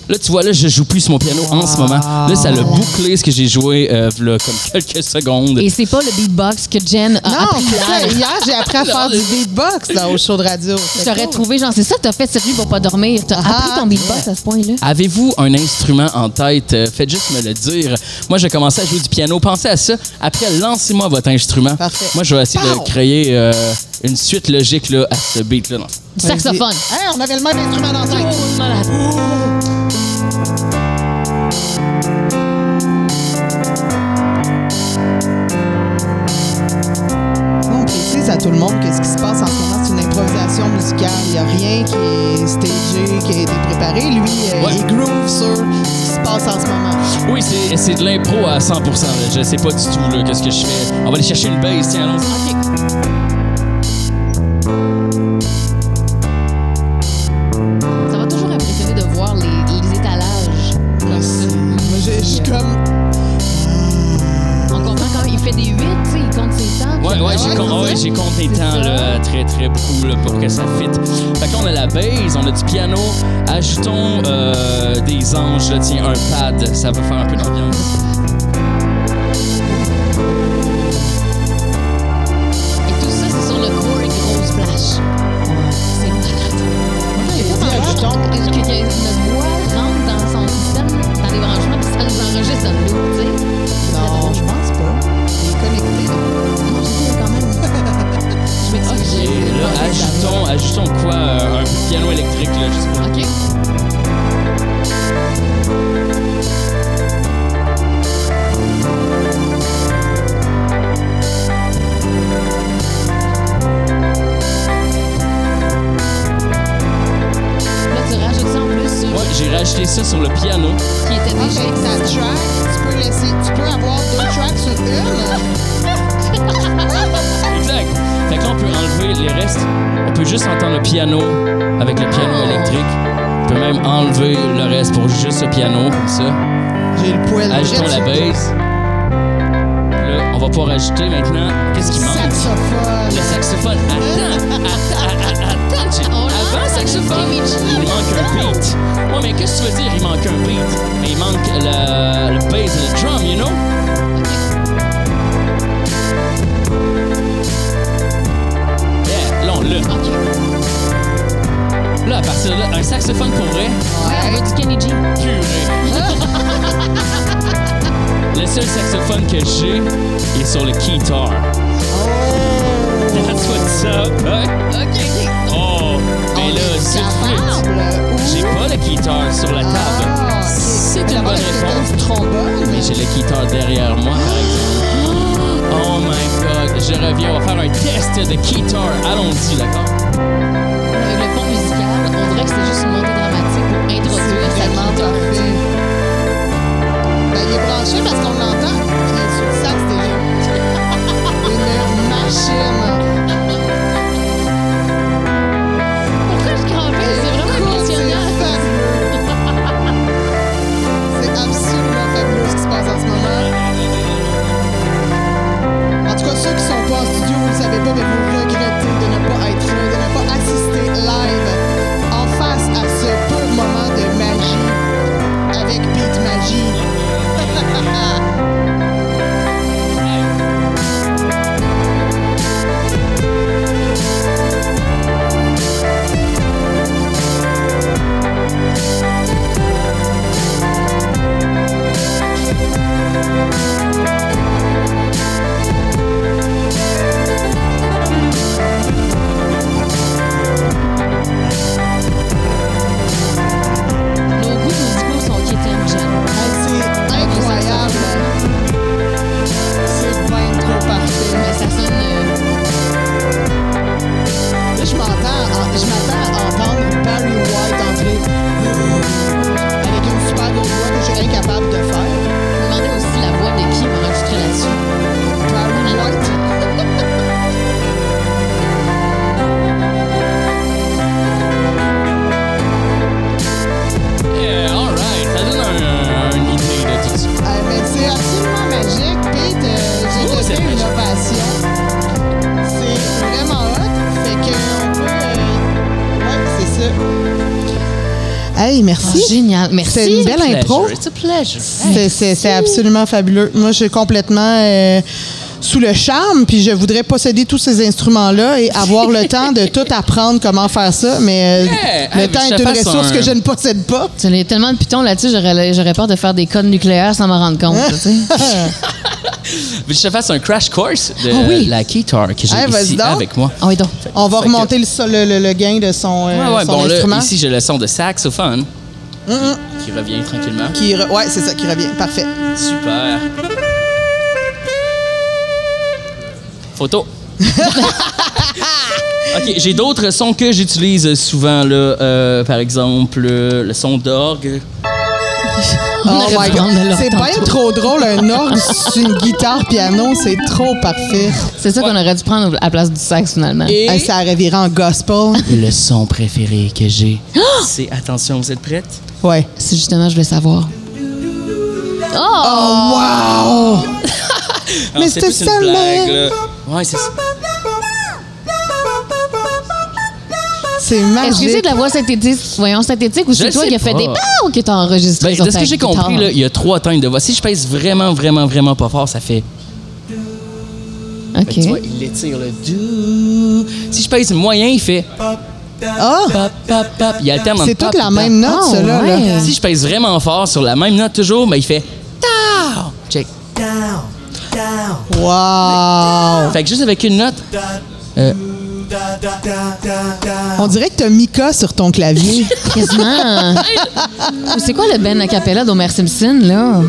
Là, tu vois, là, je joue plus sur mon piano en ce moment. Là, ça l'a bouclé ce que j'ai joué euh, v'là comme (laughs) quelques secondes. Et c'est pas le beatbox que Jen a Non, appris c'est ça. hier. Hier, j'ai appris à (laughs) faire du beatbox là, au show de radio. C'est J'aurais cool. trouvé, genre, c'est ça que t'as fait cette nuit pour pas dormir. T'as Ah, appris ton beatbox à ce point-là? Avez-vous un instrument en tête? Euh, Faites juste me le dire. Moi, j'ai commencé à jouer du piano. Pensez à ça. Après, lancez-moi votre instrument. Parfait. Moi, je vais essayer Pow! de créer euh, une suite logique là, à ce beat-là. Non. Du saxophone. Hey, on avait le même instrument dans la tête. On précise à tout le monde que ce qui se passe en ce moment, c'est une improvisation musicale. Il n'y a rien qui est stagé, qui a été préparé. Lui, euh, Ouais. il groove sur ce qui se passe en ce moment. Oui, c'est de l'impro à 100 là. Je sais pas du tout là, qu'est-ce que je fais. On va aller chercher une base. Tiens, allons-y. Pour que ça fitte. Fait qu'on a la base, on a du piano. Ajoutons euh, des anges, tiens, un pad. Ça va faire un peu d'ambiance. Pouvoir ajouter maintenant. Derrière moi, par exemple. Oh my god, je reviens, on va faire un test de guitar. Allons-y, d'accord? Merci. C'est une belle intro. C'est- absolument fabuleux. Moi, je suis complètement euh, sous le charme, puis je voudrais posséder tous ces instruments-là et (laughs) avoir le temps de tout apprendre comment faire ça, mais euh, Yeah. le Hey, temps est une ressource un- que je ne possède pas. Tu as tellement de pitons là-dessus, j'aurais peur de faire des codes nucléaires sans m'en rendre compte. Veux que (laughs) je te fasse un crash course de Ah oui. la guitar que j'ai Hey, ici avec moi. Ah oui, donc. On va que- remonter le, gain de son, euh, Ouais, ouais, son bon, là, instrument. ici, j'ai le son de saxophone qui revient tranquillement. Qui re- ouais, c'est ça qui revient. Parfait. Super. Photo. (laughs) OK, j'ai d'autres sons que j'utilise souvent, là. Euh, par exemple, le son d'orgue. Oh my God. C'est bien trop drôle, un orgue sur une guitare piano, c'est trop parfait. C'est ça qu'on aurait dû prendre à la place du sax finalement. Et ça aurait viré en gospel. (laughs) le son préféré que j'ai, (gasps) c'est... Attention, vous êtes prêtes? Ouais. C'est justement, je voulais savoir. Oh! Oh, wow! (laughs) Ah, Mais c'est là. Ouais, c'est ça. C'est Est-ce que c'est de la voix synthétique, voyons, synthétique ou c'est toi qui as fait pas. des pow qui est enregistré Ben, sur de ce que j'ai compris, là, il y a trois teintes de voix. Si je pèse vraiment, vraiment, vraiment pas fort, ça fait... OK. tu vois, il étire le do. Si je pèse moyen, il fait... Ah! Pop, pop, pop. Il alterne C'est toute la même note, Ah, là. Si je pèse vraiment fort sur la même note toujours, ben, il fait down. Check. Wow! Fait que juste avec une note, euh, On dirait que t'as Mika sur ton clavier. (laughs) Quasiment. C'est quoi le Ben a cappella d'Homer Simpson, là?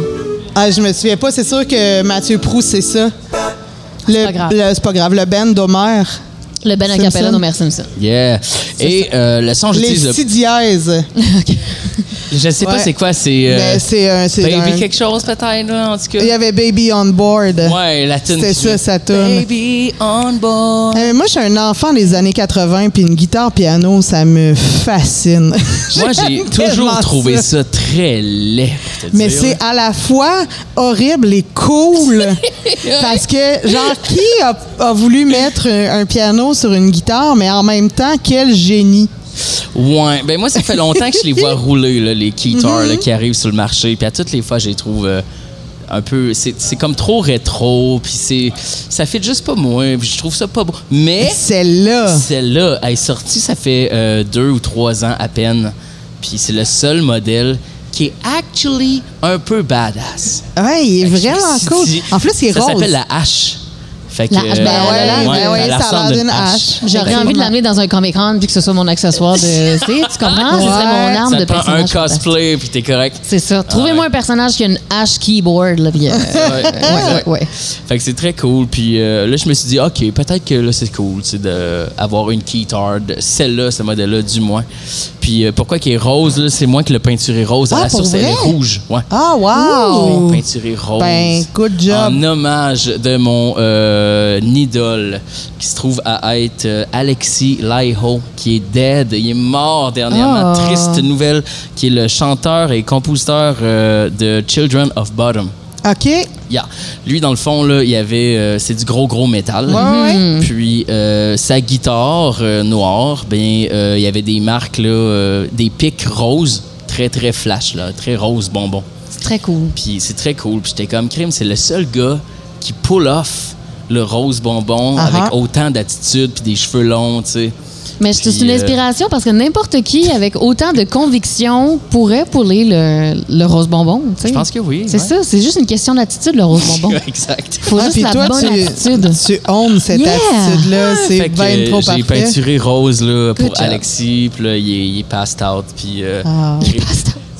ah, je me souviens pas. C'est sûr que Mathieu Proust, c'est ça. Le- pas grave. le- C'est pas grave. Le Ben d'Homer. Le Ben a Simpson. cappella d'Homer Simpson. yeah. Et euh, le son, Les j'utilise. le- si dièses. (laughs) Je sais pas c'est quoi, c'est. euh, Ben, c'est un. c'est Baby un- quelque chose peut-être, là, en tout cas. Il y avait Baby on Board. Ouais, la tune. C'était ça, sa tune. Baby on board. Euh, moi, je suis un enfant des années 80, puis une guitare piano, ça me fascine. (laughs) Moi, j'ai toujours trouvé ça. ça très laid. Mais c'est à la fois horrible et cool. (laughs) parce que, genre, qui a, a voulu mettre un, un piano sur une guitare, mais en même temps, quel génie. Ouais, ben moi, ça fait longtemps que je les vois (laughs) rouler, là, les guitares Mm-hmm. là, qui arrivent sur le marché. Puis à toutes les fois, je les trouve euh, un peu. C'est comme trop rétro. Puis c'est ça fait juste pas moi. Puis je trouve ça pas beau. Mais Celle-là. celle-là, elle est sortie, ça fait euh, deux ou trois ans à peine. Puis c'est le seul modèle qui est actually un peu badass. Ouais, il est vraiment cool. dit, En plus, il est ça rose. s'appelle la hache. Fait que, La hache, ben euh, ouais, ben ouais, ça a l'air d'une hache. J'aurais envie de l'amener dans un Comic Con puis que ce soit mon accessoire de. (laughs) tu sais, tu comprends? Ce serait mon arme Ça de un personnage. fantastique. cosplay, puis t'es correct. C'est ça. Trouvez-moi un personnage qui a une hache keyboard, là, puis, euh, Ouais. Fait que c'est très cool. Puis euh, là, je me suis dit, OK, peut-être que là, c'est cool, d'avoir une keytar, de celle-là, ce modèle-là, du moins. Puis euh, pourquoi qu'il est rose, là, c'est moi qui l'ai peinturé rose. Ah, à la pour source, elle est rouge. Ouais. Ah, wow! Oui, peinturé rose. Ben, good job. En hommage de mon euh, idole qui se trouve à être euh, Alexis Laiho, qui est dead. Il est mort dernièrement. Ah. Triste nouvelle, qui est le chanteur et compositeur euh, de Children of Bottom. OK. Yeah. Lui, dans le fond, là, il y avait, euh, c'est du gros, gros métal. Ouais, ouais. Puis euh, sa guitare euh, noire, ben, il y avait des marques, là, des pics roses, très, très flash, là, très rose bonbon. C'est très cool. Puis c'est très cool. Puis j'étais comme crime, c'est le seul gars qui pull off le rose bonbon Ah avec ah. autant d'attitude puis des cheveux longs, tu sais. Mais c'est une euh, inspiration parce que n'importe qui avec autant de conviction pourrait pouler le, le rose bonbon. tu sais. Je pense que oui. C'est ouais. ça, c'est juste une question d'attitude, le rose bonbon. (laughs) exact. Faut Ah, juste puis la toi, bonne tu, attitude. tu owns cette Yeah. attitude-là. C'est Fait que, bien euh, trop J'ai parfait. peinturé rose là, pour Good job. Alexis, puis là, il est, il est passed out, puis... euh, Ah. très-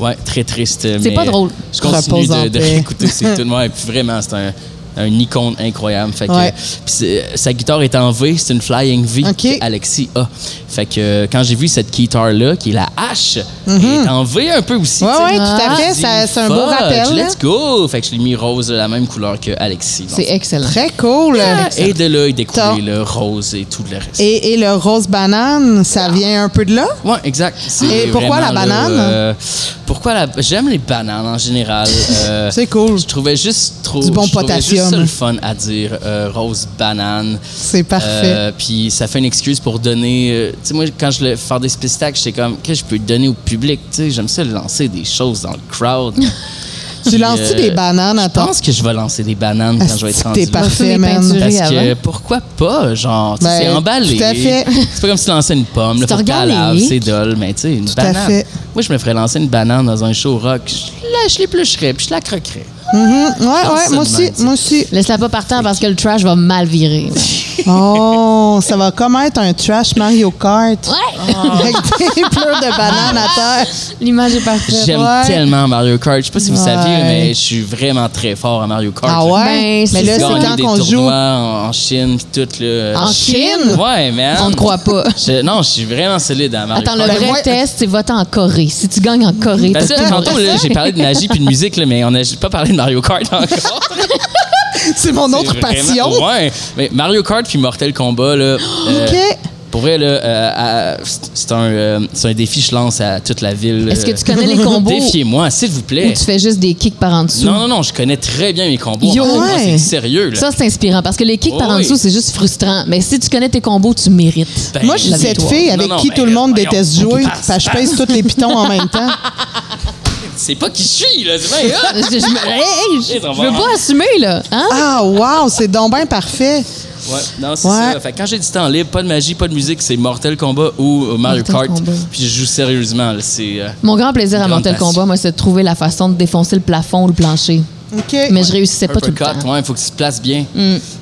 Ouais, très triste. C'est mais pas drôle. Je continue Repose en de, de paix. réécouter (laughs) ces tunes. Ouais, puis vraiment, c'est un, un icône incroyable. Fait que, Ouais. c'est- sa guitare est en V, c'est une Flying V OK. que Alexis a. Fait que quand j'ai vu cette guitare-là, qui est la H, elle est en V un peu aussi. Sais. ouais, tout à Ah. fait. C'est un beau rappel. Let's go! Fait que je l'ai mis rose de la même couleur que Alexis. C'est le excellent. Très cool. et de là, il Tant. le rose et tout le reste. Et, et le rose banane, ça vient un peu de là? Ouais, exact. Et pourquoi la banane? euh, pourquoi la. J'aime les bananes en général. (laughs) Euh, C'est cool. Je trouvais juste trop. Du bon potassium. Ça le fun à dire euh, rose banane. C'est parfait. Euh, puis ça fait une excuse pour donner euh, sais, moi, quand je le faire des spectacles, j'étais comme, qu'est-ce que je peux donner au public? Tu sais, j'aime ça lancer des choses dans le crowd. (laughs) Tu lances-tu des bananes à Je pense que je vais lancer des bananes quand je vais être rendu T'es là. parfait, man. Parce avant. que pourquoi pas, genre, tu sais, Ben, c'est emballé. tout à fait. (laughs) C'est pas comme si tu lançais une pomme, C'est organique. c'est dole, mais tu sais, une à banane. fait. Moi, je me ferais lancer une banane dans un show rock, je, la- je l'éplucherais, puis je la croquerais. Ouais, pense ouais, ça moi aussi, moi aussi. Laisse-la pas partant parce que le trash va mal virer. (laughs) (laughs) Oh, ça va comme être un trash Mario Kart. Ouais! (laughs) Avec des pleurs de bananes à terre. L'image est parfaite. J'aime Ouais. tellement Mario Kart. Je sais pas si vous Ouais. saviez, mais je suis vraiment très fort à Mario Kart. Ah ouais? Ben, Mais c'est là, c'est quand des qu'on joue. en, en Chine puis tout là. En Chine? Ouais, man. On ne croit pas. Je- non, je suis vraiment solide à Mario Attends, le Kart. vrai moi- test, c'est voter en Corée. Si tu gagnes en Corée, Ben t'as tout tantôt, le j'ai parlé de magie puis de musique, là, mais on n'a pas parlé de Mario Kart encore. (laughs) (laughs) C'est mon autre vraiment- passion. Ouais. Mais Mario Kart puis Mortal Kombat, là. (gasps) euh, OK. Pour vrai, là, euh, c'est- un, euh, c'est un défi que je lance à toute la ville. Est-ce que euh, tu connais les (laughs) combos? Défiez-moi, s'il vous ou plaît. tu fais juste des kicks par en dessous? Non, non, non, je connais très bien mes combos. Yo. Moi, Ouais. c'est sérieux, là. Ça, c'est inspirant parce que les kicks Oh, par en dessous, c'est juste frustrant. Mais si tu connais tes combos, tu mérites. Ben, Moi, je suis cette victoire. fille avec Non, non, qui mais tout le monde voyons. déteste jouer. Passe, je pèse tous les pitons en même (laughs) temps. C'est pas qui je suis, là. C'est bien hot. je, (laughs) je me- Hey, je- ça je va. veux pas assumer, là. Hein? Ah, wow, c'est donc bien parfait. Ouais, non, c'est Ouais. ça. Fait que quand j'ai du temps libre, pas de magie, pas de musique, c'est Mortal Kombat ou euh, Mario Mortal Kart. Kombat. Puis je joue sérieusement, là. C'est. euh, Mon grand plaisir à Grande Mortal passion. Kombat, moi, c'est de trouver la façon de défoncer le plafond ou le plancher. OK. Mais je réussissais pas tout le temps. ouais, il faut que tu te places bien.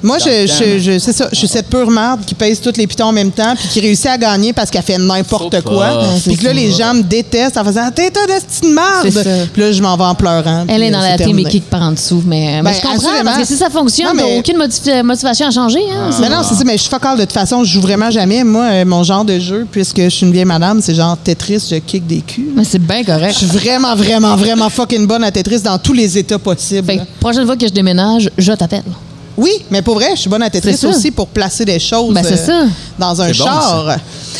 Moi, Dans je, je, je- c'est ça. Je suis cette pure merde qui pèse tous les pitons en même temps puis qui réussit à gagner parce qu'elle fait n'importe quoi. Puis que là, les gens me détestent en faisant T'es un esti de merde. Puis là, je m'en vais en pleurant. Elle est dans euh, la team et terminé. kick par en dessous. Mais, mais Ben, je comprends, parce que si ça fonctionne, Non, mais- t'as aucune motiv- motivation à changer. Hein, Mais non, c'est ça, mais je suis focal de toute façon, je joue vraiment jamais. Moi, euh, mon genre de jeu, puisque je suis une vieille madame, c'est genre Tetris, je kick des culs. Mais c'est bien Je correct. suis vraiment, vraiment, vraiment fucking bonne à Tetris dans tous les états possibles. Fait que, prochaine fois que je déménage, je t'appelle. Oui, mais pour vrai, je suis bonne à Tetris aussi pour placer des choses Ben, euh, ça. dans un bon, char.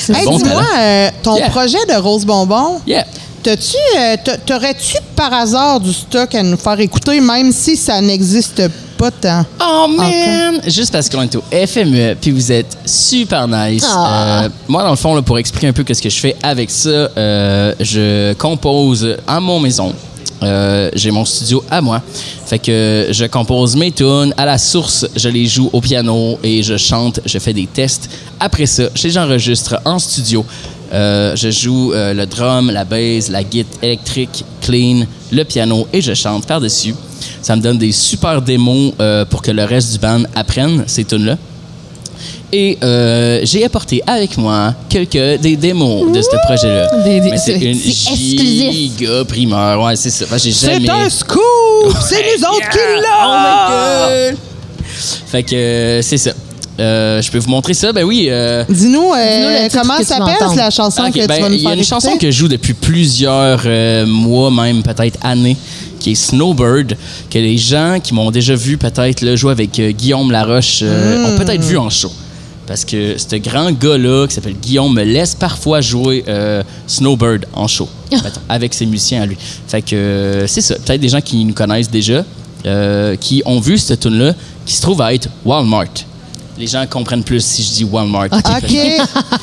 Hey, bon dis-moi, euh, ton Yeah. projet de Rose Bonbon, Yeah. t'as-tu, euh, t'a- t'aurais-tu par hasard du stock à nous faire écouter, même si ça n'existe pas tant? Oh man! Juste parce qu'on est au FME, puis vous êtes super nice. Ah. Euh, moi, dans le fond, là, pour expliquer un peu ce que je fais avec ça, euh, je compose à mon maison. Euh, j'ai mon studio à moi. Fait que je compose mes tunes. À la source, je les joue au piano et je chante, je fais des tests. Après ça, je les enregistre en studio. Euh, je joue euh, le drum, la bass, la guitare électrique, clean, le piano et je chante par-dessus. Ça me donne des super démos pour que le reste du band apprenne ces tunes-là. Et euh, j'ai apporté avec moi quelques des démos de ce projet-là. C'est c'est- une c'est giga primeur. Ouais, c'est ça. Enfin, j'ai C'est jamais... un scoop! C'est nous autres qui Oh l'a! my God! Fait que euh, c'est ça. Euh, je peux vous montrer ça? Ben oui. euh, Dis-nous, euh, comment s'appelle la chanson que tu ben, vas nous Il y faire a une chanson que je joue depuis plusieurs euh, mois, même peut-être années, qui est Snowbird, que les gens qui m'ont déjà vu peut-être jouer avec euh, Guillaume Laroche euh, Hmm. ont peut-être vu en show. Parce que ce grand gars-là, qui s'appelle Guillaume, me laisse parfois jouer euh, Snowbird en show, (laughs) mettons, avec ses musiciens à lui. Fait que c'est ça. Peut-être des gens qui nous connaissent déjà, euh, qui ont vu cette tune-là, qui se trouve à être Walmart. Les gens comprennent plus si je dis Walmart. OK.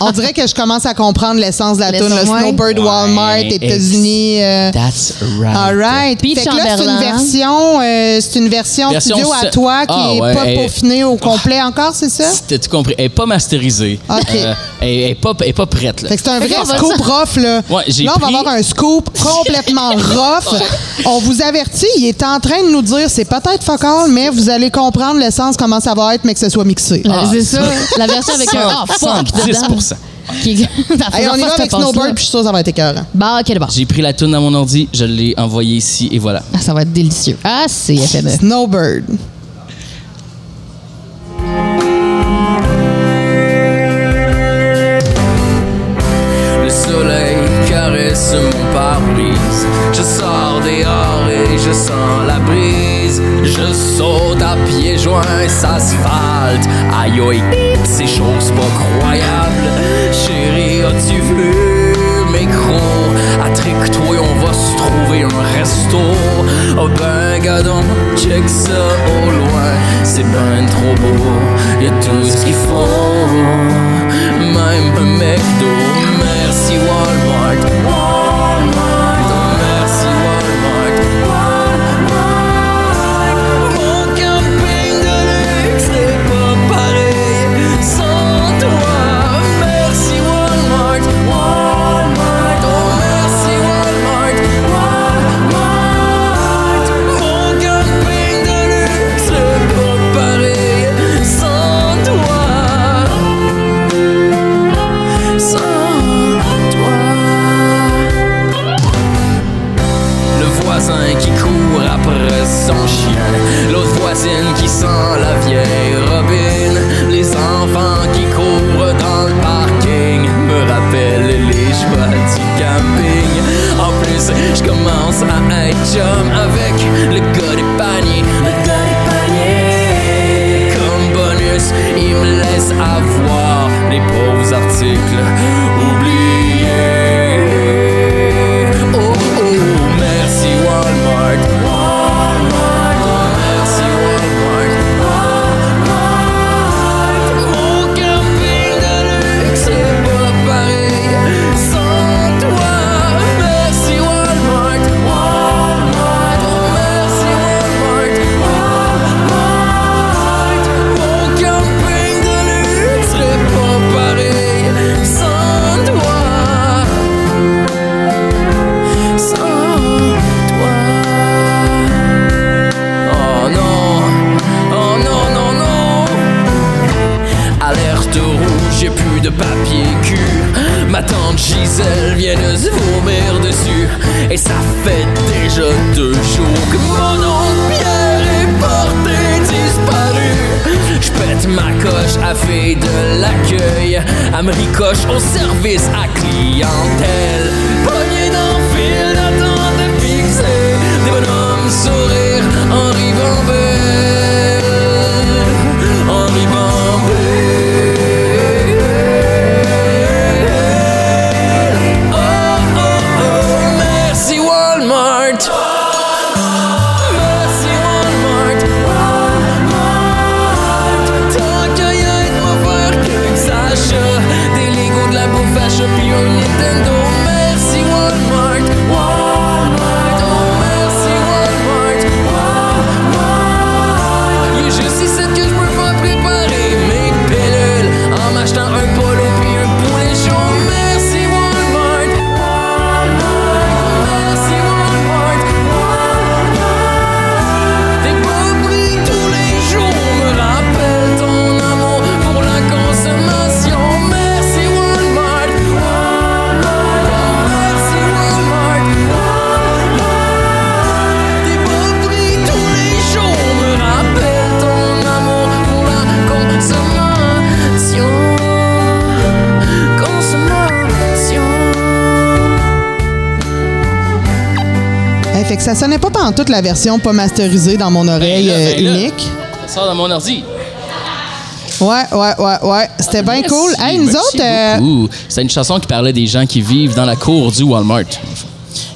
On dirait que je commence à comprendre l'essence de la tune. Le. Snowbird Ouais, Walmart, États-Unis. euh, That's right. All right. Puis Fait que là, c'est une version, euh, c'est une version, Version studio à toi qui Ah, est ouais, pas elle- peaufinée au complet encore, c'est ça? T'as tout compris. Elle n'est pas masterisée. OK. Euh, elle n'est pas, elle est pas prête. Là. Fait que c'est un vrai scoop rough, là. Ouais, j'ai là, on va avoir un scoop (laughs) complètement rough. On vous avertit, il est en train de nous dire, c'est peut-être focal, mais vous allez comprendre l'essence, comment ça va être, mais que ce soit mixé. La- c'est ça. La version avec un ah, fuck dedans. 110 Qui- (laughs) Hey, Ça on y va avec. Snowbird, puis je suis sûr que ça va être écœurant. Bah, ok, bon. J'ai pris la toune dans mon ordi, je l'ai envoyée ici et voilà. Ah, ça va être délicieux. Ah, c'est (laughs) FME. Snowbird. Aïe aïe, ces choses pas croyables. Chérie, as-tu vu mes crocs? Attrique-toi, on va se trouver un resto. Oh ben, gadon, check ça au loin. C'est ben trop beau, y a tout ce qu'il faut. même un McDo. L'accueil. Elle me ricoche au service à clientèle. Pogné dans fil d'attente de fixer. Des bonhommes sourire ça sonnait pas pendant toute la version pas masterisée dans mon oreille Ben là, euh, ben là. unique. Ça sort dans mon ordi. Ouais, ouais, ouais, ouais. C'était bien Merci, cool. Hey, nous autres, euh. C'est une chanson qui parlait des gens qui vivent dans la cour du Walmart,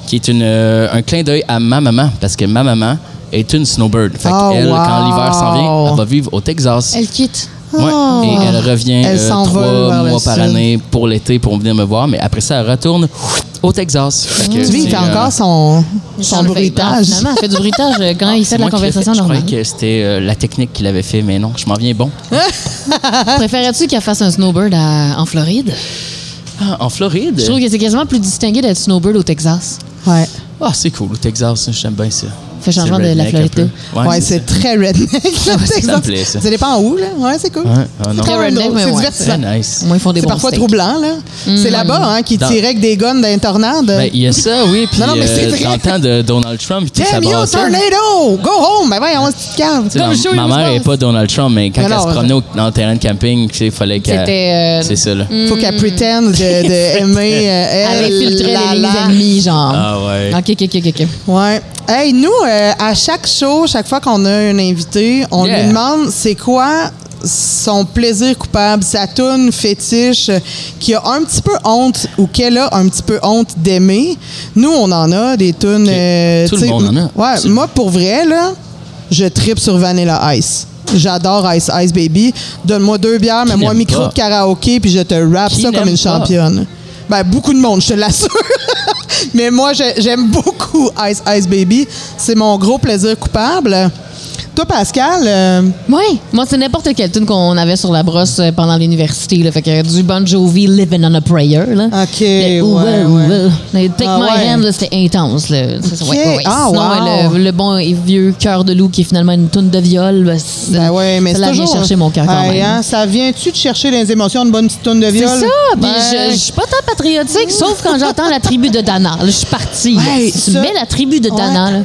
qui est une, euh, un clin d'œil à ma maman, parce que ma maman est une snowbird. Fait Oh, qu'elle, wow. quand l'hiver s'en vient, elle va vivre au Texas. Elle quitte. Ouais, Oh. et elle revient Elle euh, trois mois par sud. année pour l'été pour venir me voir, mais après ça, elle retourne au Texas. Que tu vois, il fait euh, encore son, son fait- bruitage. Finalement, elle fait du bruitage euh, quand il c'est fait de la conversation fait. Je normale. croyais que c'était euh, la technique qu'il avait fait, mais non, je m'en viens bon. (laughs) Préférais-tu qu'elle fasse un snowbird à- en Floride? Ah, en Floride? Je trouve que c'est quasiment plus distingué d'être snowbird au Texas. Ouais. Ah, c'est cool, au Texas, j'aime bien ça. Fait changement C'est de la Floride. Ouais, c'est très redneck. (laughs) ça plaît, ça. Ça dépend où, là. Ouais, c'est cool. Ouais, ah. C'est même redneck, mais C'est ouais. divertissant. Très nice. Moins, ils font des C'est parfois steaks. troublant, là. C'est là-bas, hein, qui tirait avec des guns d'un tornade. Ben, il y a ça, oui. Puis Non, non, mais c'est euh, vrai. dans le temps de Donald Trump, tout ça Damn you, tornado! Go home! Ben cave. Tu sais, Comme ma, ma mère n'est pas Donald Trump, mais quand elle se promenait au- dans le terrain de camping, tu sais, il fallait qu'elle. C'était. euh, C'est ça, là. Faut qu'elle pretend de, de (laughs) aimer euh, elle. Elle infiltrait la, les la. ennemis, genre. Ah ouais. OK, OK, OK, OK. Ouais. Hey, nous, euh, à chaque show, chaque fois qu'on a un invité, on Yeah. lui demande c'est quoi son plaisir coupable, sa toune fétiche, qui a un petit peu honte ou qu'elle a un petit peu honte d'aimer. Nous, on en a des tunes. Euh, Tout le monde en a. Ouais, Absolument. moi, pour vrai, là, je tripe sur Vanilla Ice. J'adore Ice Ice Baby. Donne-moi deux bières, mais moi un micro pas? de karaoké, puis je te rappe ça comme une pas? Ben, beaucoup de monde, je te l'assure. (laughs) mais moi, j'ai- j'aime beaucoup Ice Ice Baby. C'est mon gros plaisir coupable. Toi, Pascal, euh, Oui, moi, c'est n'importe quelle tune qu'on avait sur la brosse euh, pendant l'université. Fait que du Bon Jovi, Living on a Prayer. Là. OK, Le Ouh, ouais, ouh, ouais. ouh. Le Take Ah, My ouais. Hand, là, c'était intense. Là. C'est ça, OK. ouais. Ah, Sinon, wow. le, le bon et vieux Cœur de loup, qui est finalement une tune de viol, ben, c'est- ben ouais, mais ça c'est vient toujours... chercher mon cœur quand même. hein, ça vient-tu de chercher les émotions, une bonne petite tonne de C'est viol? ça, puis Ben, je, je suis pas tant patriotique, sauf quand j'entends la tribu de Dana. Je suis partie. si tu ça- mets la tribu de. Dana, là,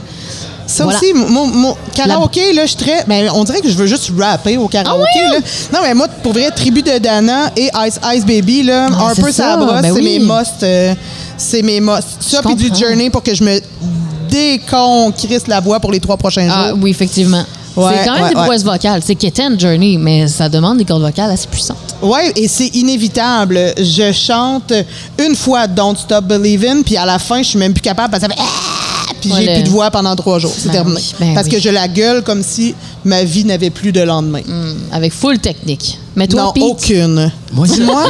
Ça Voilà. aussi, mon, mon karaoké, là, je très. Ben, on dirait que je veux juste rapper au karaoké. Ah là. Non, mais moi, pour vrai, Tribu de Dana et Ice Ice Baby, là, Ah, un c'est peu ça, ça brosse, ben c'est oui. mes musts. euh, c'est mes musts. Ça, puis du. Journey pour que je me déconcrisse la voix pour les trois prochains Ah jours. oui, effectivement. Ouais, c'est quand même ouais, des ouais. prouesses vocales. C'est Kitten Journey, mais ça demande des cordes vocales assez puissantes. Ouais, et c'est inévitable. Je chante une fois Don't Stop Believing, puis à la fin, je suis même plus capable parce que ça fait. Puis Ouais, j'ai le- plus de voix pendant trois jours. C'est Ben terminé. oui, ben parce oui. que je la gueule comme si ma vie n'avait plus de lendemain. Hmm, avec full technique. Mais toi, non, Pete, aucune. Moi, c'est- Dis-moi.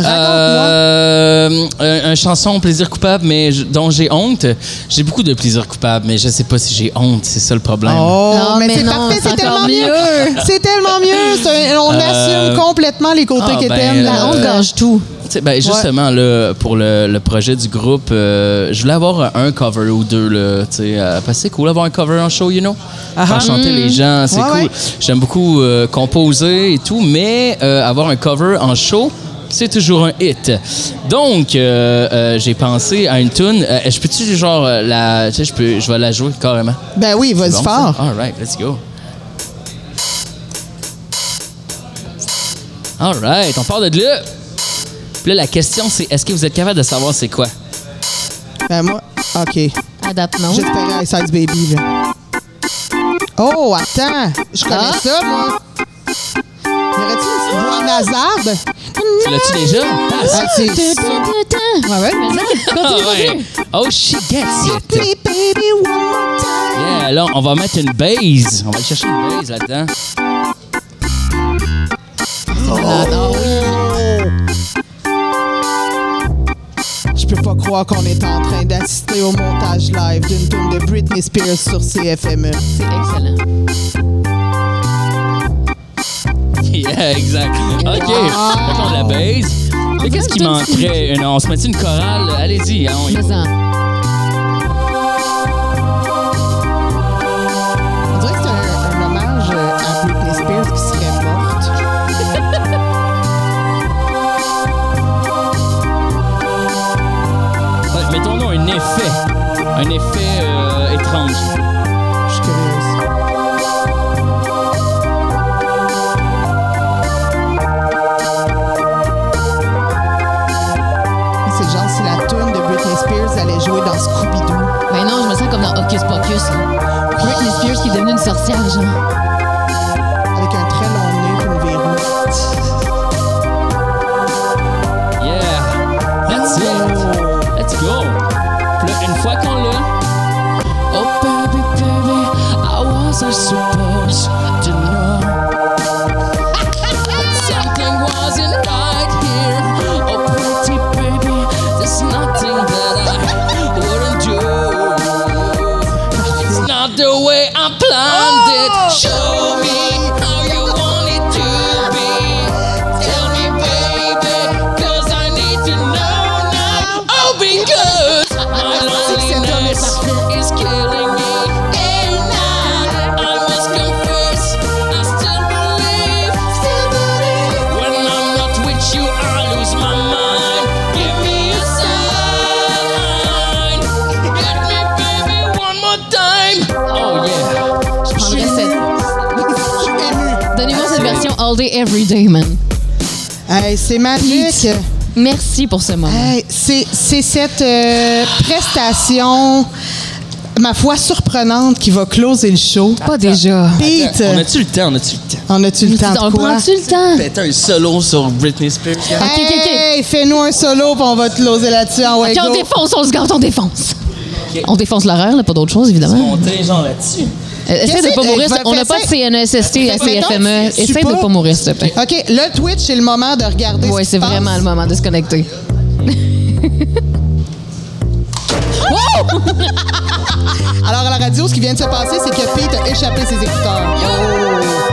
Euh, un, un chanson plaisir coupable, mais je- dont j'ai honte. J'ai beaucoup de plaisir coupable, mais je sais pas si j'ai honte. C'est ça le problème. Oh, Non, mais, mais c'est parfait, c'est tellement mieux. mieux. C'est tellement mieux. On Euh, assume complètement les côtés ah, qui ben, t'aiment. la honte euh, gâche tout. Ben, justement, là, pour le, le projet du groupe, euh, je voulais avoir un cover ou deux. Là, euh, parce que c'est cool d'avoir un cover en show, you know? Faire chanter les gens, c'est Ouais, cool. ouais. J'aime beaucoup euh, composer et tout, mais euh, avoir un cover en show, c'est toujours un hit. Donc, euh, euh, j'ai pensé à une tune. Euh, je peux-tu, genre, la. Tu sais, je peux- je vais la jouer carrément? Ben oui, vas-y Bon, fort. ça? All right, let's go. All right, on part de là. Puis là, la question, c'est est-ce que vous êtes capable de savoir c'est quoi? Ben moi, OK. À date, non. J'espérais Ice Ice Baby, là. Oh, attends. Je connais Ah. ça, moi. Y aurait-tu une petite voix nasarde? Tu l'as-tu déjà? Ah, Ah, c'est ça. Ouais, (laughs) ouais, ah, continue, ouais. continue. Oh, she gets it. Baby, one time. Yeah, là, on va mettre une base. On va aller chercher une base là-dedans. Je croire qu'on est en train d'assister au montage live d'une tune de Britney Spears sur CFME. C'est excellent. Yeah, exact. (laughs) OK. Fait qu'on la base. Mais qu'est-ce qui manquerait? Une- on se met une chorale? Allez-y. hein, on y va. Mais Un effet euh, étrange. Je suis curieuse. C'est le genre si la tune de Britney Spears allait jouer dans Scooby-Doo. Ben non, je me sens comme dans Hocus Pocus. là. Britney Spears qui est devenue une sorcière, genre. Avec un très long nez et une verrou. Yeah. That's it. Let's go. Puis là, une fois I suppose. Day, every day, man. Hey, c'est magique. Merci pour ce moment. Hey, c'est cette euh, prestation, ma foi, surprenante qui va closer le show. Pas déjà. Pete, On a-tu le temps? On a-tu le temps? on a-tu le temps On quoi? prend-tu le temps? Faites un solo sur Britney Spears. gars. Ok, ok, ok. Hey, fais-nous un solo puis on va te closer là-dessus en on défonce, on se gâte, on défonce. On défonce l'horaire, là, pas d'autre chose, évidemment. Monter genre là-dessus. Euh, Essaye de pas mourir. On n'a pas de CNESST à CFME. Essaye de pas- pas mourir, s'il te plaît. OK, le Twitch, c'est le moment de regarder. Oui, c'est vraiment le moment de se connecter. (laughs) Alors, à la radio, ce qui vient de se passer, c'est que Pete a échappé ses écouteurs. Oh.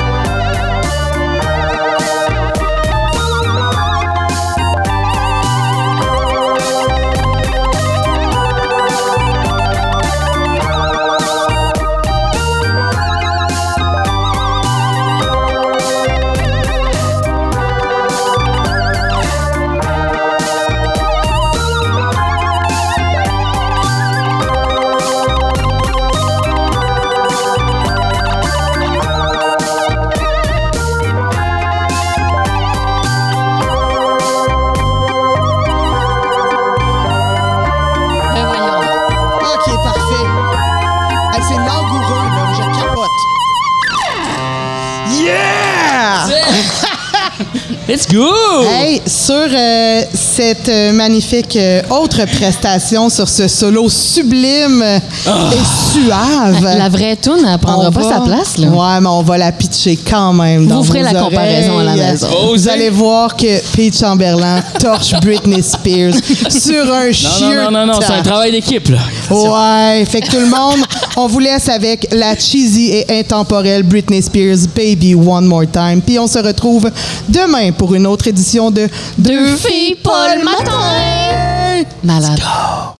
Let's go! Hey, sur euh, cette euh, magnifique euh, autre prestation, sur ce solo sublime euh, et suave. (laughs) La vraie toune, elle prendra on pas va- sa place, là. Ouais, mais on va la pitcher quand même. dans ferez la comparaison à la maison. Vous allez voir que Pete Chamberlain torche Britney Spears (laughs) sur un Non, sheer non, non, non, non, c'est un travail d'équipe, là. Ouais, fait que tout le monde, (laughs) on vous laisse avec la cheesy et intemporelle Britney Spears Baby One More Time. Puis on se retrouve demain pour une autre édition de Deux filles, Paul Matin. Malade.